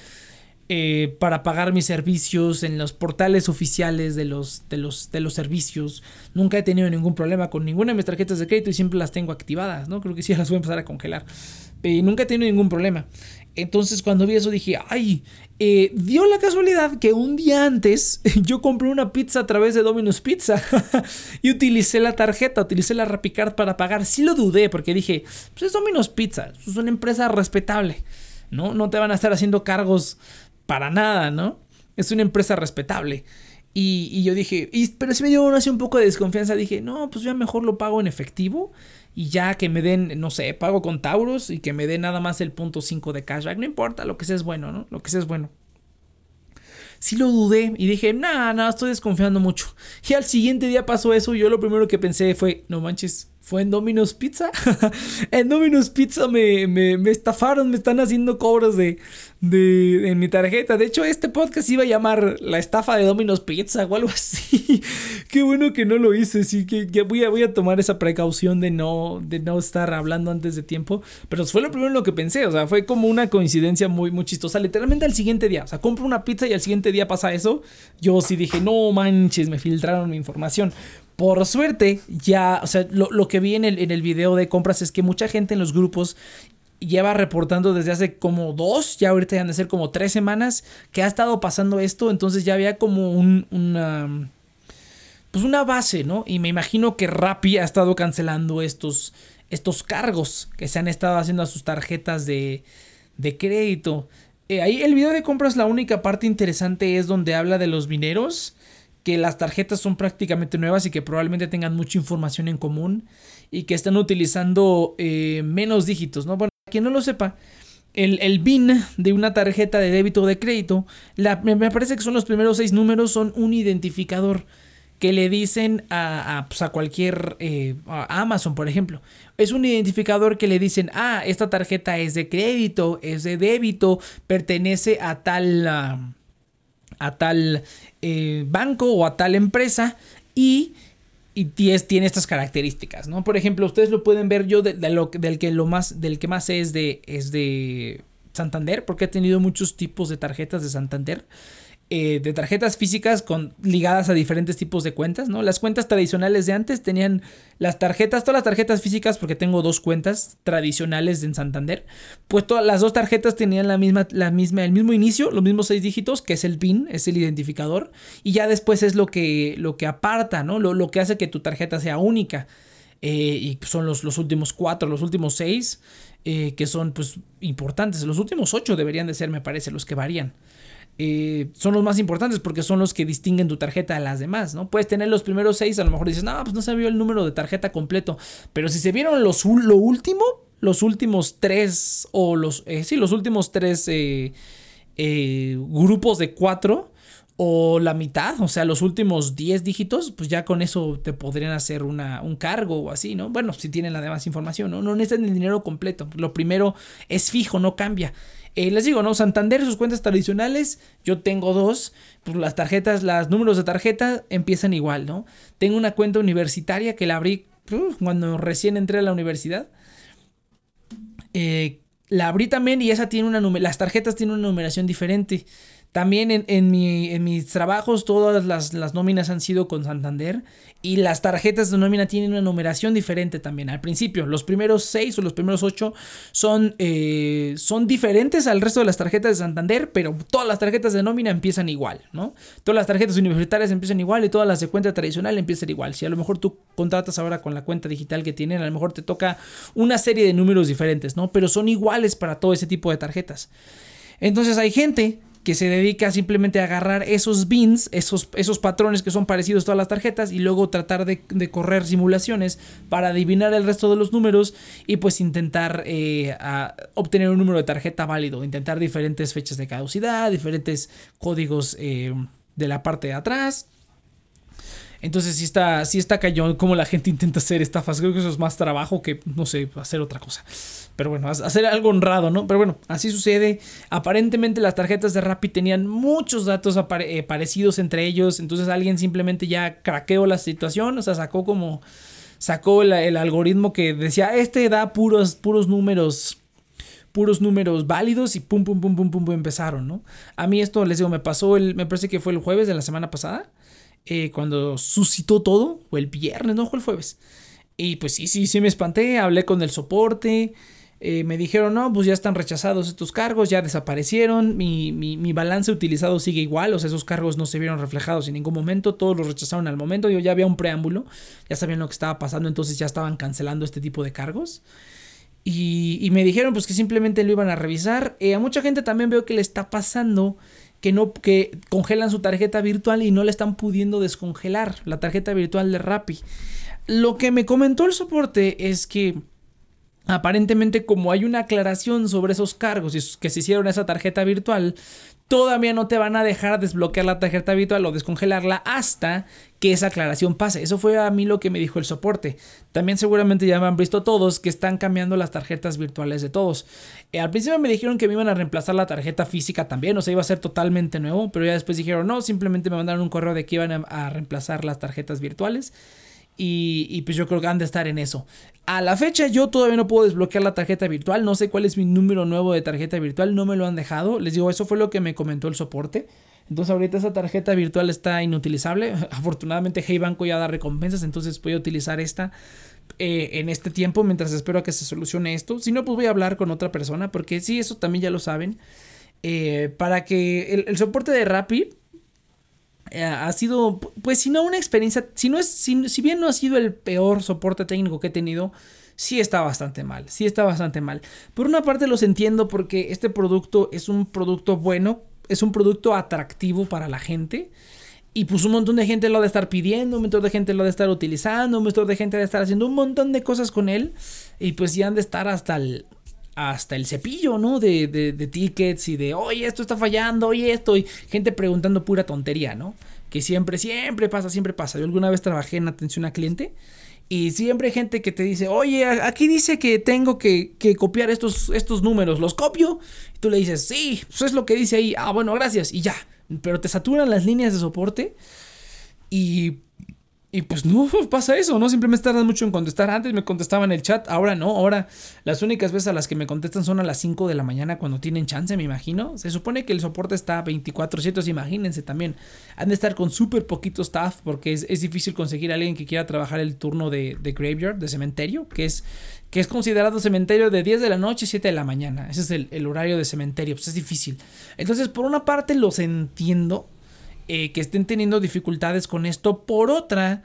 eh, para pagar mis servicios en los portales oficiales de los, de, los, de los servicios. Nunca he tenido ningún problema con ninguna de mis tarjetas de crédito y siempre las tengo activadas, ¿no? Creo que sí las voy a empezar a congelar. Y nunca he tenido ningún problema. Entonces cuando vi eso dije, ay, eh, dio la casualidad que un día antes yo compré una pizza a través de Domino's Pizza y utilicé la tarjeta, utilicé la Rapicard para pagar. Sí lo dudé porque dije, pues es Domino's Pizza, es una empresa respetable, ¿no? No te van a estar haciendo cargos para nada, ¿no? Es una empresa respetable. Y, yo dije, pero si me dio así un poco de desconfianza, dije, no, pues ya mejor lo pago en efectivo y ya que me den, no sé, pago con Taurus y que me den nada más el punto 5 de cashback, no importa, lo que sea es bueno, ¿no? Lo que sea es bueno. Sí lo dudé y dije, nada, nada, estoy desconfiando mucho. Y al siguiente día pasó eso y yo lo primero que pensé fue, no manches, fue en Domino's Pizza. en Domino's Pizza me, me, me, estafaron, me están haciendo cobros de, de, en mi tarjeta. De hecho, este podcast iba a llamar La estafa de Domino's Pizza o algo así. Qué bueno que no lo hice. Sí, que, voy, a, voy a tomar esa precaución de no, de no estar hablando antes de tiempo. Pero fue lo primero en lo que pensé. O sea, fue como una coincidencia muy, muy chistosa. Literalmente al siguiente día. O sea, compro una pizza y al siguiente día pasa eso. Yo sí dije, no manches, me filtraron mi información. Por suerte, ya, o sea, lo, que vi en el, en el video de compras es que mucha gente en los grupos lleva reportando desde hace como dos, ya ahorita han de ser como tres semanas, que ha estado pasando esto, entonces ya había como un, una, pues una base, ¿no? Y me imagino que Rappi ha estado cancelando estos, estos cargos que se han estado haciendo a sus tarjetas de, de crédito. Eh, ahí el video de compras, la única parte interesante es donde habla de los mineros que las tarjetas son prácticamente nuevas y que probablemente tengan mucha información en común y que están utilizando eh, menos dígitos, ¿no? Bueno, quien no lo sepa, el, el, BIN de una tarjeta de débito o de crédito, me parece que son los primeros seis números, son un identificador que le dicen a, a, pues, cualquier eh, Amazon, por ejemplo. Es un identificador que le dicen, ah, esta tarjeta es de crédito, es de débito, pertenece a tal a tal eh, banco o a tal empresa y, y tiene estas características, ¿no? Por ejemplo, ustedes lo pueden ver yo del, que lo más, del que más sé es de, es de Santander, porque he tenido muchos tipos de tarjetas de Santander. Eh, de tarjetas físicas con, ligadas a diferentes tipos de cuentas, ¿no? Las cuentas tradicionales de antes tenían las tarjetas, todas las tarjetas físicas, porque tengo dos cuentas tradicionales en Santander, pues todas las dos tarjetas tenían la misma, la misma, el mismo inicio, los mismos seis dígitos, que es el PIN, es el identificador, y ya después es lo que, lo que aparta, ¿no? Lo, lo que hace que tu tarjeta sea única. Eh, y son los, los, últimos cuatro, los últimos seis, eh, que son pues importantes. Los últimos ocho deberían de ser, me parece, los que varían. Eh, son los más importantes porque son los que distinguen tu tarjeta de las demás, ¿no? Puedes tener los primeros seis, a lo mejor dices, no, pues no se vio el número de tarjeta completo, pero si se vieron los, lo último, los últimos tres, o los, eh, sí, los últimos tres eh, grupos de cuatro, o la mitad, o sea, los últimos 10 dígitos, pues ya con eso te podrían hacer una, un cargo o así, ¿no? Bueno, si tienen la demás información, ¿no? No necesitan el dinero completo. Lo primero es fijo, no cambia. Eh, les digo, ¿no? Santander, sus cuentas tradicionales, yo tengo dos, pues las tarjetas, los números de tarjeta empiezan igual, ¿no? Tengo una cuenta universitaria que la abrí uh, cuando recién entré a la universidad. Eh, la abrí también y esa tiene una las tarjetas tienen una numeración diferente. También en, en, mi, en mis trabajos todas las, las, nóminas han sido con Santander y las tarjetas de nómina tienen una numeración diferente también. Al principio, los primeros seis o los primeros ocho son, eh, son diferentes al resto de las tarjetas de Santander, pero todas las tarjetas de nómina empiezan igual, ¿no? Todas las tarjetas universitarias empiezan igual y todas las de cuenta tradicional empiezan igual. Si a lo mejor tú contratas ahora con la cuenta digital que tienen, a lo mejor te toca una serie de números diferentes, ¿no? Pero son iguales para todo ese tipo de tarjetas. Entonces hay gente que se dedica simplemente a agarrar esos bins, esos, esos patrones que son parecidos a todas las tarjetas y luego tratar de, correr simulaciones para adivinar el resto de los números y pues intentar eh, obtener un número de tarjeta válido, intentar diferentes fechas de caducidad, diferentes códigos eh, de la parte de atrás. Entonces sí está, sí está cañón como la gente intenta hacer estafas. Creo que eso es más trabajo que, no sé, hacer otra cosa. Pero bueno, hacer algo honrado, ¿no? Pero bueno, así sucede. Aparentemente las tarjetas de Rappi tenían muchos datos eh, parecidos entre ellos. Entonces alguien simplemente ya craqueó la situación. O sea, sacó como... Sacó el, algoritmo que decía, este da puros, puros números puros números válidos y pum, pum, pum, pum, pum, pum, empezaron, ¿no? A mí esto, les digo, me pasó el, me parece que fue el jueves de la semana pasada, eh, cuando suscitó todo, o el viernes, no, fue el jueves. Y pues sí, sí, sí me espanté, hablé con el soporte, eh, me dijeron, no, pues ya están rechazados estos cargos, ya desaparecieron, mi, mi, balance utilizado sigue igual, o sea, esos cargos no se vieron reflejados en ningún momento, todos los rechazaron al momento, yo ya había un preámbulo, ya sabían lo que estaba pasando, entonces ya estaban cancelando este tipo de cargos. Y, me dijeron pues que simplemente lo iban a revisar. Eh, a mucha gente también veo que le está pasando que no que congelan su tarjeta virtual y no le están pudiendo descongelar la tarjeta virtual de Rappi. Lo que me comentó el soporte es que aparentemente como hay una aclaración sobre esos cargos y que se hicieron esa tarjeta virtual, todavía no te van a dejar desbloquear la tarjeta virtual o descongelarla hasta que esa aclaración pase. Eso fue a mí lo que me dijo el soporte. También seguramente ya me han visto todos que están cambiando las tarjetas virtuales de todos. Eh, al principio me dijeron que me iban a reemplazar la tarjeta física también, o sea, iba a ser totalmente nuevo, pero ya después dijeron no, simplemente me mandaron un correo de que iban a reemplazar las tarjetas virtuales. Y, pues yo creo que han de estar en eso. A la fecha yo todavía no puedo desbloquear la tarjeta virtual. No sé cuál es mi número nuevo de tarjeta virtual. No me lo han dejado. Les digo, eso fue lo que me comentó el soporte. Entonces ahorita esa tarjeta virtual está inutilizable. Afortunadamente Hey Banco ya da recompensas. Entonces voy a utilizar esta eh, en este tiempo mientras espero a que se solucione esto. Si no, pues voy a hablar con otra persona. Porque sí, eso también ya lo saben. Eh, para que el, soporte de Rappi eh, ha sido, pues si no una experiencia, si no es, si, bien no ha sido el peor soporte técnico que he tenido, sí está bastante mal, sí está bastante mal. Por una parte los entiendo porque este producto es un producto bueno, es un producto atractivo para la gente. Y pues un montón de gente lo ha de estar pidiendo, un montón de gente lo ha de estar utilizando, un montón de gente ha de estar haciendo un montón de cosas con él. Y pues ya han de estar hasta el, hasta el cepillo, ¿no? De, de, de, tickets y de, oye, esto está fallando, oye, esto, y gente preguntando pura tontería, ¿no? Que siempre, siempre pasa, siempre pasa. Yo alguna vez trabajé en atención a cliente y siempre hay gente que te dice, oye, aquí dice que tengo que, que copiar estos, estos números, ¿los copio? Y tú le dices, sí, eso es lo que dice ahí, ah, bueno, gracias, y ya. Pero te saturan las líneas de soporte y y pues no pasa eso, ¿no? Siempre me tardan mucho en contestar. Antes me contestaban el chat, ahora no. Ahora las únicas veces a las que me contestan son a las 5 de la mañana cuando tienen chance, me imagino. Se supone que el soporte está 24-7, imagínense también. Han de estar con súper poquito staff porque es, difícil conseguir a alguien que quiera trabajar el turno de, graveyard, de cementerio, que es, que es considerado cementerio de 10 de la noche y 7 de la mañana. Ese es el, el horario de cementerio, pues es difícil. Entonces, por una parte los entiendo eh, que estén teniendo dificultades con esto. Por otra,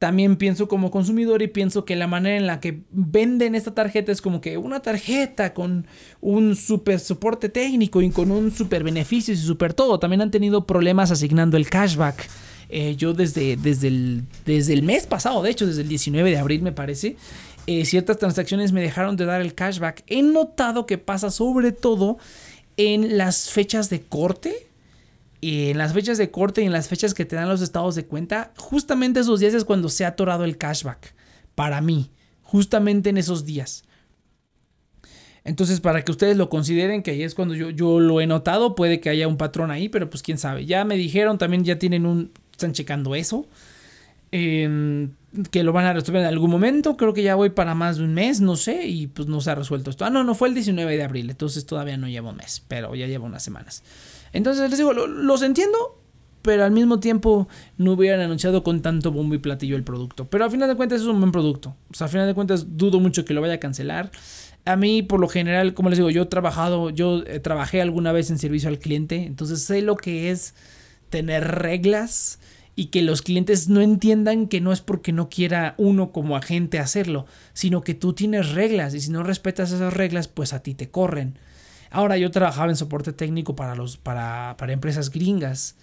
también pienso como consumidor y pienso que la manera en la que venden esta tarjeta es como que una tarjeta con un super soporte técnico y con un super beneficio y super todo. También han tenido problemas asignando el cashback. Eh, yo desde, desde, el, desde el mes pasado, de hecho desde el 19 de abril me parece, eh, ciertas transacciones me dejaron de dar el cashback. He notado que pasa sobre todo en las fechas de corte en las fechas de corte y en las fechas que te dan los estados de cuenta, justamente esos días es cuando se ha atorado el cashback. Para mí, justamente en esos días. Entonces, para que ustedes lo consideren, que ahí es cuando yo, yo lo he notado, puede que haya un patrón ahí, pero pues quién sabe. Ya me dijeron, también ya tienen un, están checando eso. Em, que lo van a resolver en algún momento. Creo que ya voy para más de un mes, no sé, y pues no se ha resuelto esto. Ah, no, no fue el 19 de abril, entonces todavía no llevo un mes, pero ya llevo unas semanas. Entonces les digo, los entiendo, pero al mismo tiempo no hubieran anunciado con tanto bombo y platillo el producto. Pero al final de cuentas es un buen producto. O sea, al final de cuentas dudo mucho que lo vaya a cancelar. A mí, por lo general, como les digo, yo he trabajado, yo eh, trabajé alguna vez en servicio al cliente, entonces sé lo que es tener reglas y que los clientes no entiendan que no es porque no quiera uno como agente hacerlo, sino que tú tienes reglas y si no respetas esas reglas, pues a ti te corren. Ahora yo trabajaba en soporte técnico para, los, para, para empresas gringas.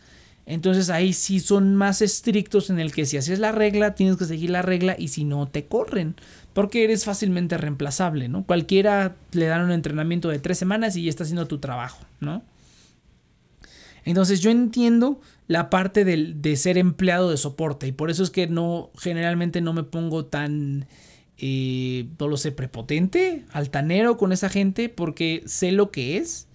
Entonces ahí sí son más estrictos en el que si haces la regla, tienes que seguir la regla y si no, te corren. Porque eres fácilmente reemplazable, ¿no? Cualquiera le dan un entrenamiento de tres semanas y ya está haciendo tu trabajo, ¿no? Entonces yo entiendo la parte de, de ser empleado de soporte y por eso es que no, generalmente no me pongo tan eh, no lo sé, prepotente, altanero con esa gente porque sé lo que es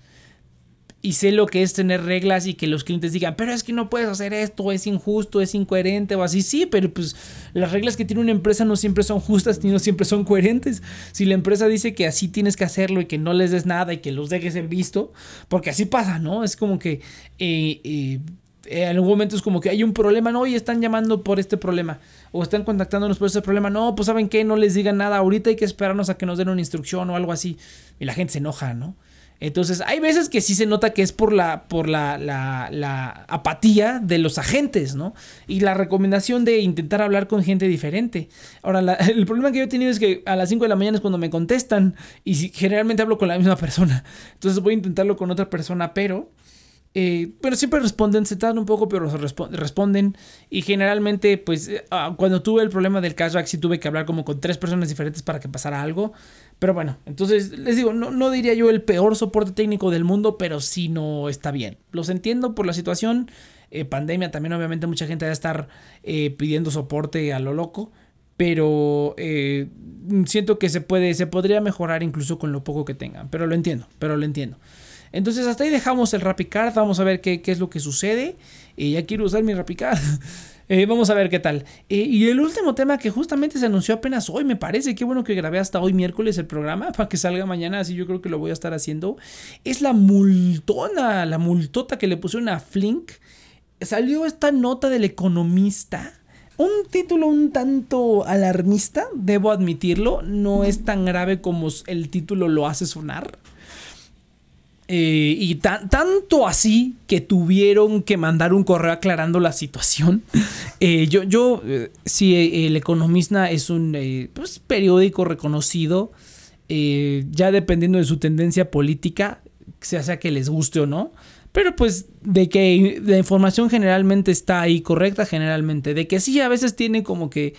y sé lo que es tener reglas y que los clientes digan, pero es que no puedes hacer esto, es injusto, es incoherente o así. Sí, pero pues las reglas que tiene una empresa no siempre son justas ni no siempre son coherentes. Si la empresa dice que así tienes que hacerlo y que no les des nada y que los dejes en visto, porque así pasa, ¿no? Es como que... Eh, eh, en algún momento es como que hay un problema, no, y están llamando por este problema, o están contactándonos por este problema, no, pues saben qué, no les digan nada, ahorita hay que esperarnos a que nos den una instrucción o algo así, y la gente se enoja, ¿no? Entonces, hay veces que sí se nota que es por la, por la, la, apatía de los agentes, ¿no? Y la recomendación de intentar hablar con gente diferente. Ahora, el problema que yo he tenido es que a las 5 de la mañana es cuando me contestan y generalmente hablo con la misma persona. Entonces voy a intentarlo con otra persona, pero eh, pero siempre responden, se tardan un poco, pero responden. Y generalmente, pues, eh, ah, cuando tuve el problema del cashback, sí tuve que hablar como con tres personas diferentes para que pasara algo. Pero bueno, entonces les digo, no, diría yo el peor soporte técnico del mundo, pero sí no está bien. Los entiendo por la situación. Eh, pandemia también, obviamente, mucha gente va a estar pidiendo soporte a lo loco. Pero siento que se puede, se podría mejorar incluso con lo poco que tengan. Pero lo entiendo, pero lo entiendo. Entonces hasta ahí dejamos el RappiCard, vamos a ver qué, es lo que sucede. Y ya quiero usar mi RappiCard. Eh, vamos a ver qué tal. Eh, y el último tema que justamente se anunció apenas hoy, me parece, qué bueno que grabé hasta hoy miércoles el programa para que salga mañana, así yo creo que lo voy a estar haciendo. Es la multona, la multota que le pusieron a Flink. Salió esta nota del economista. Un título un tanto alarmista, debo admitirlo, no es tan grave como el título lo hace sonar. Eh, y tanto así que tuvieron que mandar un correo aclarando la situación. Eh, yo, yo eh, sí, El Economista es un pues, periódico reconocido, ya dependiendo de su tendencia política, sea sea que les guste o no. Pero pues de que la información generalmente está ahí correcta, generalmente. De que sí, a veces tiene como que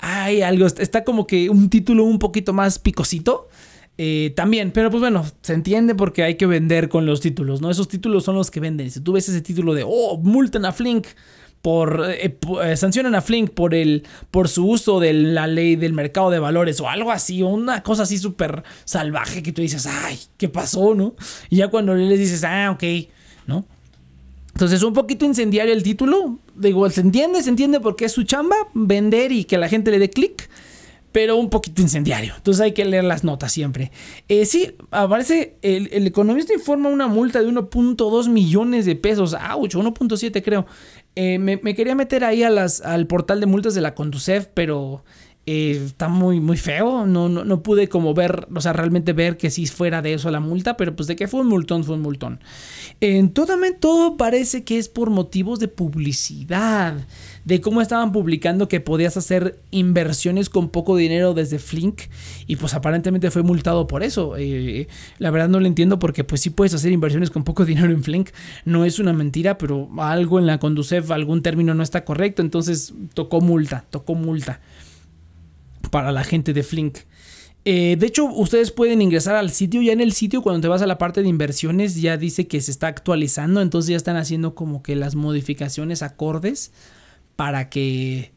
hay algo, está como que un título un poquito más picosito. Eh, también, pero pues bueno, se entiende porque hay que vender con los títulos, ¿no? Esos títulos son los que venden. Si tú ves ese título de, oh, multan a Flink por, eh, eh, sancionan a Flink por, el, por su uso de la ley del mercado de valores o algo así, o una cosa así súper salvaje que tú dices, ay, ¿qué pasó, no? Y ya cuando le dices, ah, ok, ¿no? Entonces, un poquito incendiario el título. Digo, se entiende, se entiende porque es su chamba, vender y que la gente le dé clic pero un poquito incendiario. Entonces hay que leer las notas siempre. Eh, sí, aparece, el, economista informa una multa de 1.2 millones de pesos. ¡Auch! 1.7 creo. Eh, me, quería meter ahí a las, al portal de multas de la Conducef, pero eh, está muy, muy feo. No, no, pude como ver, o sea, realmente ver que si fuera de eso la multa, pero pues de que fue un multón, fue un multón. En todo, todo parece que es por motivos de publicidad de cómo estaban publicando que podías hacer inversiones con poco dinero desde Flink y pues aparentemente fue multado por eso. Eh, la verdad no lo entiendo porque pues sí puedes hacer inversiones con poco dinero en Flink, no es una mentira, pero algo en la Conducef, algún término no está correcto, entonces tocó multa, tocó multa para la gente de Flink. Eh, de hecho, ustedes pueden ingresar al sitio. Ya en el sitio, cuando te vas a la parte de inversiones, ya dice que se está actualizando. Entonces ya están haciendo como que las modificaciones acordes para que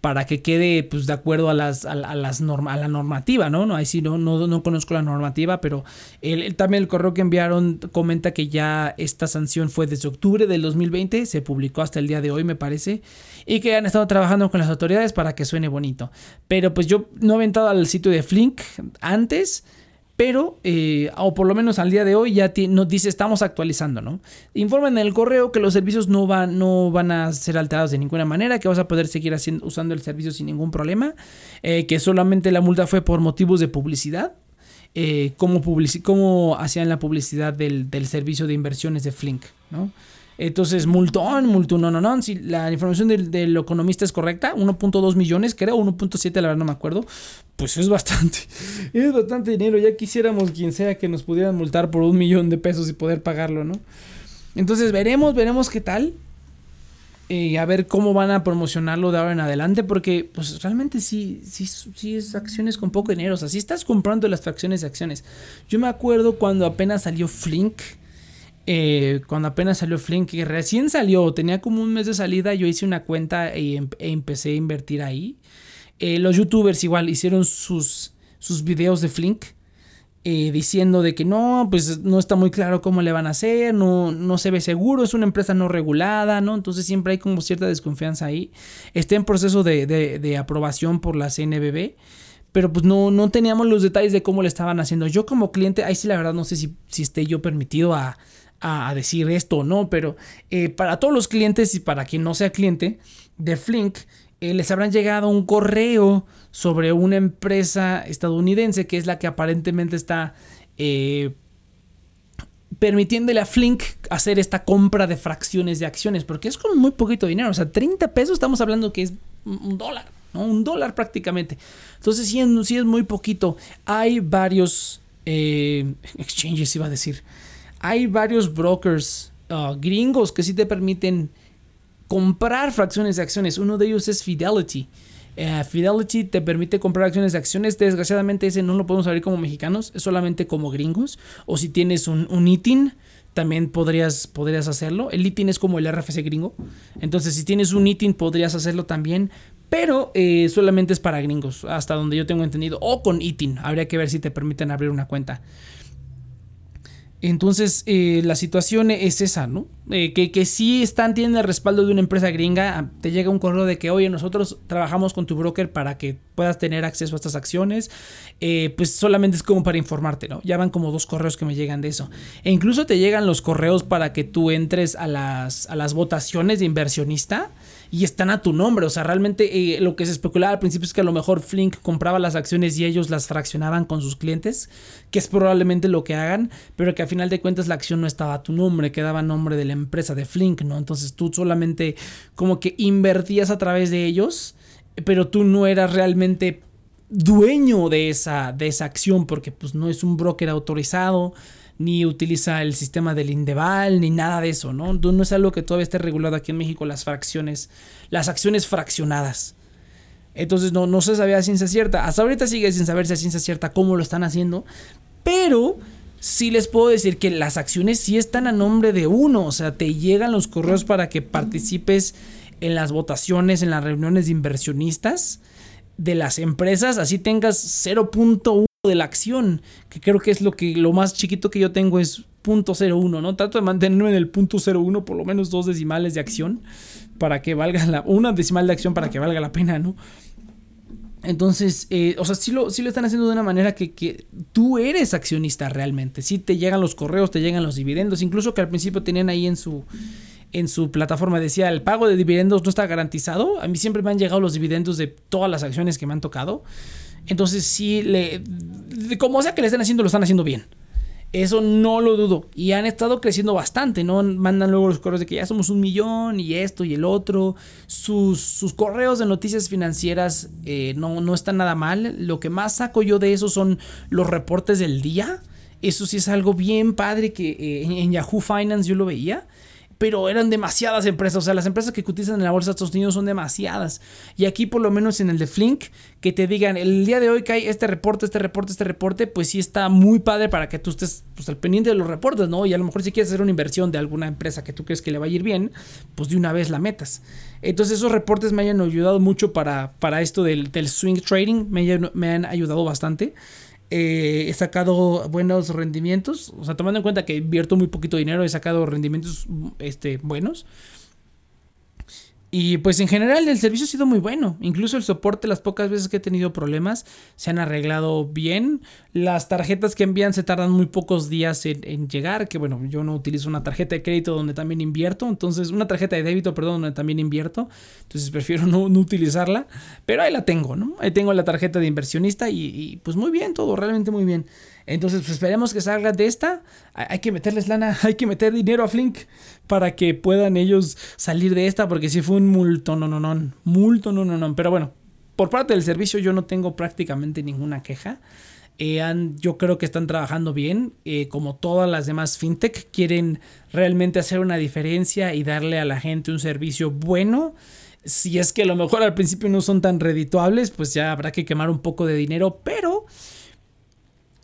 para que quede pues de acuerdo a las a, las norma, a la normativa, ¿no? no Ahí sí no, no, no conozco la normativa, pero el, también el correo que enviaron comenta que ya esta sanción fue desde octubre del 2020, se publicó hasta el día de hoy, me parece, y que han estado trabajando con las autoridades para que suene bonito. Pero pues yo no he entrado al sitio de Flink antes, pero, eh, o por lo menos al día de hoy, ya nos dice estamos actualizando, ¿no? Informan en el correo que los servicios no van, no van a ser alterados de ninguna manera, que vas a poder seguir haciendo, usando el servicio sin ningún problema, eh, que solamente la multa fue por motivos de publicidad, eh, como, hacían la publicidad del, del servicio de inversiones de Flink, ¿no? Entonces, multón, multón, no, no, no. Si la información del, economista es correcta, 1.2 millones, creo, 1.7, la verdad no me acuerdo. Pues es bastante. Es bastante dinero. Ya quisiéramos quien sea que nos pudieran multar por un millón de pesos y poder pagarlo, ¿no? Entonces, veremos, veremos qué tal. Y a ver cómo van a promocionarlo de ahora en adelante, porque pues realmente sí, sí, sí es acciones con poco dinero. O sea, si estás comprando las fracciones de acciones. Yo me acuerdo cuando apenas salió Flink eh, cuando apenas salió Flink, que recién salió, tenía como un mes de salida, yo hice una cuenta em, e, empecé a invertir ahí. Eh, los youtubers igual hicieron sus, videos de Flink. Eh, diciendo de que no, pues no está muy claro cómo le van a hacer, no, no se ve seguro, es una empresa no regulada, ¿no? Entonces siempre hay como cierta desconfianza ahí. Está en proceso de, aprobación por la CNBB, pero pues no, no teníamos los detalles de cómo le estaban haciendo. Yo como cliente, ahí sí la verdad no sé si esté yo permitido a, a, decir esto o no, pero eh, para todos los clientes y para quien no sea cliente de Flink, eh, les habrán llegado un correo sobre una empresa estadounidense que es la que aparentemente está eh, permitiéndole a Flink hacer esta compra de fracciones de acciones, porque es con muy poquito dinero, o sea, 30 pesos estamos hablando que es un dólar, ¿no? Un dólar prácticamente. Entonces, sí, es muy poquito. Hay varios exchanges, iba a decir. Hay varios brokers uh, gringos que sí te permiten comprar fracciones de acciones. Uno de ellos es Fidelity. Eh, Fidelity te permite comprar acciones de acciones. Desgraciadamente ese no lo podemos abrir como mexicanos, es solamente como gringos. O si tienes un, un ITIN, también podrías, podrías hacerlo. El ITIN es como el RFC gringo. Entonces si tienes un ITIN podrías hacerlo también. Pero eh, solamente es para gringos, hasta donde yo tengo entendido. O con ITIN. Habría que ver si te permiten abrir una cuenta. Entonces, eh, la situación es esa, ¿no? Eh, que, que sí están, tienen el respaldo de una empresa gringa. Ah, te llega un correo de que, oye, nosotros trabajamos con tu broker para que puedas tener acceso a estas acciones. Eh, pues solamente es como para informarte, ¿no? Ya van como dos correos que me llegan de eso. E incluso te llegan los correos para que tú entres a las, a las votaciones de inversionista y están a tu nombre. O sea, realmente eh, lo que se especulaba al principio es que a lo mejor Flink compraba las acciones y ellos las fraccionaban con sus clientes, que es probablemente lo que hagan, pero que a final de cuentas la acción no estaba a tu nombre, quedaba a nombre de la empresa de Flink, ¿no? Entonces tú solamente como que invertías a través de ellos, pero tú no eras realmente dueño de esa, de esa acción porque pues no es un broker autorizado ni utiliza el sistema del Indeval, ni nada de eso, ¿no? No es algo que todavía esté regulado aquí en México, las fracciones, las acciones fraccionadas. Entonces no, no se sabía a ciencia cierta. Hasta ahorita sigue sin saberse a ciencia cierta cómo lo están haciendo. Pero sí les puedo decir que las acciones sí están a nombre de uno. O sea, te llegan los correos para que participes en las votaciones, en las reuniones de inversionistas de las empresas. Así tengas 0.1 de la acción, que creo que es lo que lo más chiquito que yo tengo es .01, ¿no? Trato de mantenerme en el .01 por lo menos dos decimales de acción para que valga la una decimal de acción para que valga la pena, ¿no? Entonces, eh, o sea, sí lo, lo están haciendo de una manera que, que, tú eres accionista realmente. Sí te llegan los correos, te llegan los dividendos, incluso que al principio tenían ahí en su, en su plataforma decía el pago de dividendos no está garantizado. A mí siempre me han llegado los dividendos de todas las acciones que me han tocado. Entonces sí, le, como sea que le estén haciendo, lo están haciendo bien. Eso no lo dudo. Y han estado creciendo bastante, ¿no? Mandan luego los correos de que ya somos un millón y esto y el otro. Sus, sus correos de noticias financieras eh, no, no están nada mal. Lo que más saco yo de eso son los reportes del día. Eso sí es algo bien padre que eh, en Yahoo Finance yo lo veía pero eran demasiadas empresas. O sea, las empresas que cotizan en la bolsa de Estados Unidos son demasiadas. Y aquí, por lo menos en el de Flink, que te digan el día de hoy hay este reporte, este reporte, este reporte, pues sí está muy padre para que tú estés pues, al pendiente de los reportes, ¿no? Y a lo mejor si quieres hacer una inversión de alguna empresa que tú crees que le va a ir bien, pues de una vez la metas. Entonces, esos reportes me hayan ayudado mucho para, para esto del, swing trading, me, me han ayudado bastante. Eh, he sacado buenos rendimientos. O sea, tomando en cuenta que invierto muy poquito dinero, he sacado rendimientos este, buenos. Y pues en general el servicio ha sido muy bueno. Incluso el soporte, las pocas veces que he tenido problemas, se han arreglado bien. Las tarjetas que envían se tardan muy pocos días en, llegar. Que bueno, yo no utilizo una tarjeta de crédito donde también invierto. Entonces, una tarjeta de débito, perdón, donde también invierto. Entonces prefiero no, utilizarla. Pero ahí la tengo, ¿no? Ahí tengo la tarjeta de inversionista y, y pues muy bien todo, realmente muy bien. Entonces, pues esperemos que salga de esta. Hay que meterles lana, hay que meter dinero a Flink para que puedan ellos salir de esta, porque si fue un multo, no, no, no, multo, no, no, no. Pero bueno, por parte del servicio yo no tengo prácticamente ninguna queja. Eh, yo creo que están trabajando bien, eh, como todas las demás fintech, quieren realmente hacer una diferencia y darle a la gente un servicio bueno. Si es que a lo mejor al principio no son tan redituables, pues ya habrá que quemar un poco de dinero, pero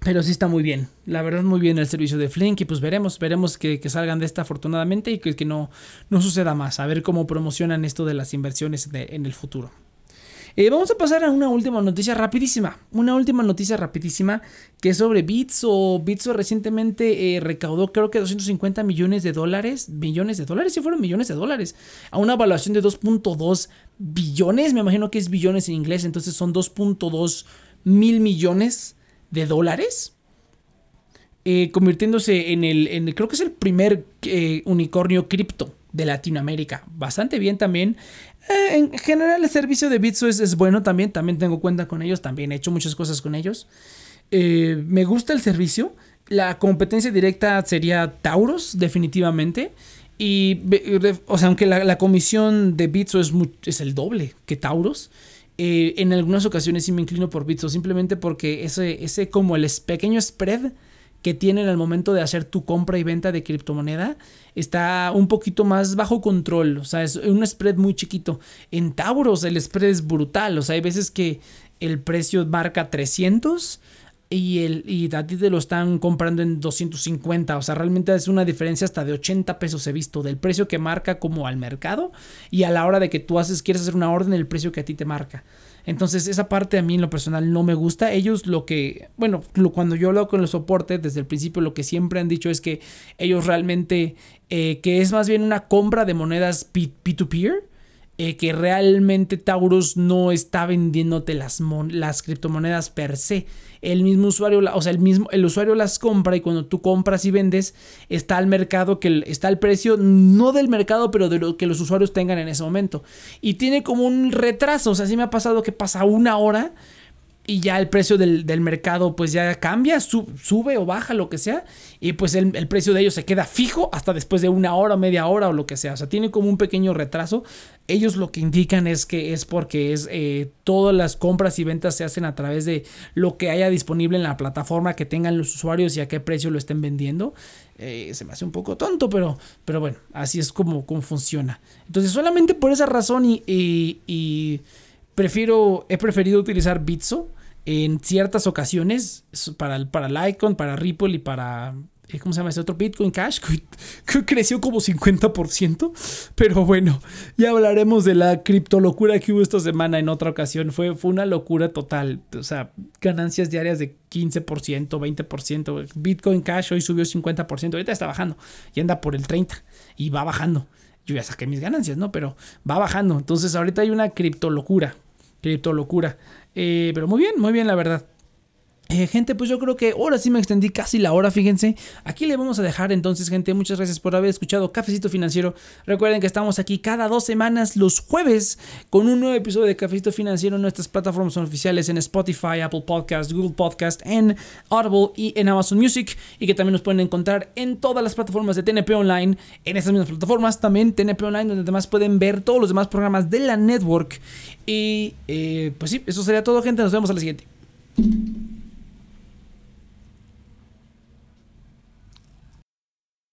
pero sí está muy bien. La verdad, muy bien el servicio de Flink. Y pues veremos, veremos que, salgan de esta afortunadamente y que, que, no, no suceda más. A ver cómo promocionan esto de las inversiones en el futuro. Eh, vamos a pasar a una última noticia rapidísima. Una última noticia rapidísima que es sobre Bitso. Bitso recientemente eh, recaudó creo que 250 millones de dólares. Millones de dólares, sí fueron millones de dólares. A una evaluación de 2.2 billones. Me imagino que es billones en inglés. Entonces son 2.2 mil millones de dólares. eh, convirtiéndose en el, creo que es el primer eh, unicornio cripto de Latinoamérica. Bastante bien también. Eh, en general el servicio de Bitso es, bueno también, también tengo cuenta con ellos, también he hecho muchas cosas con ellos. me gusta el servicio. La competencia directa sería Tauros, definitivamente. Y, o sea, aunque la, comisión de Bitso es, es el doble que Tauros, eh, en algunas ocasiones sí me inclino por Bitso, simplemente porque ese, ese como el pequeño spread que tienen al momento de hacer tu compra y venta de criptomoneda está un poquito más bajo control, o sea, es un spread muy chiquito. En Tauros el spread es brutal, o sea, hay veces que el precio marca 300 y, el, y a ti te lo están comprando en 250. O sea, realmente es una diferencia hasta de 80 pesos he visto del precio que marca como al mercado y a la hora de que tú haces, quieres hacer una orden, el precio que a ti te marca. Entonces esa parte a mí en lo personal no me gusta. Ellos lo que, bueno, cuando yo hablo con el soporte desde el principio lo que siempre han dicho es que ellos realmente, eh, que es más bien una compra de monedas P2Peer. Eh, que realmente Taurus no está vendiéndote las, las criptomonedas per se, el mismo usuario, o sea, el mismo, el usuario las compra y cuando tú compras y vendes, está al mercado, que está el precio, no del mercado, pero de lo que los usuarios tengan en ese momento. Y tiene como un retraso, o sea, sí me ha pasado que pasa una hora y ya el precio del, mercado pues ya cambia, sube o baja, lo que sea, y pues el, precio de ellos se queda fijo hasta después de una hora media hora o lo que sea, o sea, tiene como un pequeño retraso. Ellos lo que indican es que es porque es eh, todas las compras y ventas se hacen a través de lo que haya disponible en la plataforma que tengan los usuarios y a qué precio lo estén vendiendo. Eh, se me hace un poco tonto, pero, pero bueno, así es como, funciona. Entonces solamente por esa razón y prefiero, he preferido utilizar Bitso en ciertas ocasiones para, para Litecoin, para Ripple y para eh, ¿cómo se llama ese otro? Bitcoin Cash, que creció como 50%. Pero bueno, ya hablaremos de la criptolocura que hubo esta semana en otra ocasión. Fue, fue una locura total. O sea, ganancias diarias de 15%, 20%. Bitcoin Cash hoy subió 50%. Ahorita está bajando y anda por el 30% y va bajando. Yo ya saqué mis ganancias, ¿no? Pero va bajando. Entonces ahorita hay una criptolocura. Criptolocura. Eh, pero muy bien, muy bien, la verdad. Eh, gente, pues yo creo que ahora sí me extendí casi la hora, fíjense. Aquí le vamos a dejar entonces, gente. Muchas gracias por haber escuchado Cafecito Financiero. Recuerden que estamos aquí cada dos semanas, los jueves, con un nuevo episodio de Cafecito Financiero. Nuestras plataformas son oficiales en Spotify, Apple Podcast, Google Podcast, en Audible y en Amazon Music. Y que también nos pueden encontrar en todas las plataformas de TNP Online. En estas mismas plataformas, también TNP Online, donde además pueden ver todos los demás programas de la network. Y eh, pues sí, eso sería todo, gente. Nos vemos a la siguiente.